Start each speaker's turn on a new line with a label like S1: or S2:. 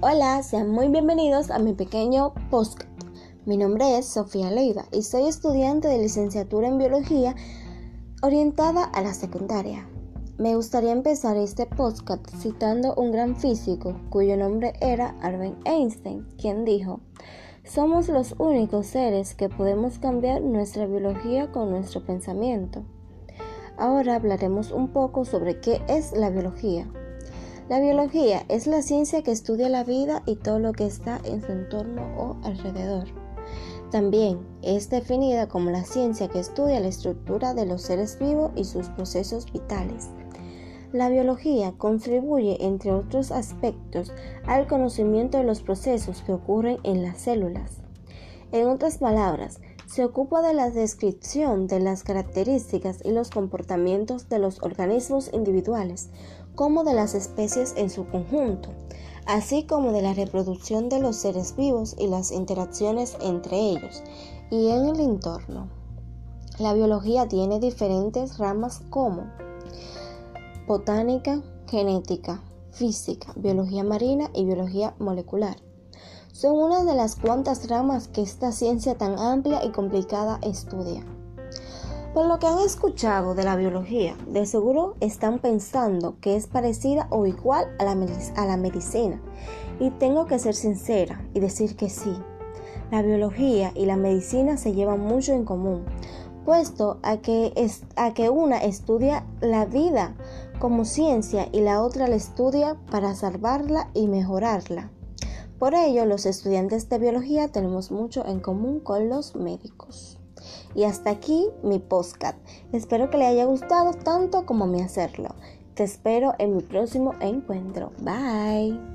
S1: Hola, sean muy bienvenidos a mi pequeño podcast. Mi nombre es Sofía Leiva y soy estudiante de licenciatura en biología orientada a la secundaria. Me gustaría empezar este podcast citando un gran físico cuyo nombre era Albert Einstein, quien dijo, somos los únicos seres que podemos cambiar nuestra biología con nuestro pensamiento. Ahora hablaremos un poco sobre qué es la biología. La biología es la ciencia que estudia la vida y todo lo que está en su entorno o alrededor. También es definida como la ciencia que estudia la estructura de los seres vivos y sus procesos vitales. La biología contribuye, entre otros aspectos, al conocimiento de los procesos que ocurren en las células. En otras palabras, se ocupa de la descripción de las características y los comportamientos de los organismos individuales, como de las especies en su conjunto, así como de la reproducción de los seres vivos y las interacciones entre ellos y en el entorno. La biología tiene diferentes ramas como botánica, genética, física, biología marina y biología molecular. Son una de las cuantas ramas que esta ciencia tan amplia y complicada estudia. Por lo que han escuchado de la biología, de seguro están pensando que es parecida o igual a la, a la medicina. Y tengo que ser sincera y decir que sí. La biología y la medicina se llevan mucho en común, puesto a que, es, a que una estudia la vida como ciencia y la otra la estudia para salvarla y mejorarla. Por ello, los estudiantes de biología tenemos mucho en común con los médicos. Y hasta aquí mi postcat. Espero que le haya gustado tanto como me hacerlo. Te espero en mi próximo encuentro. Bye.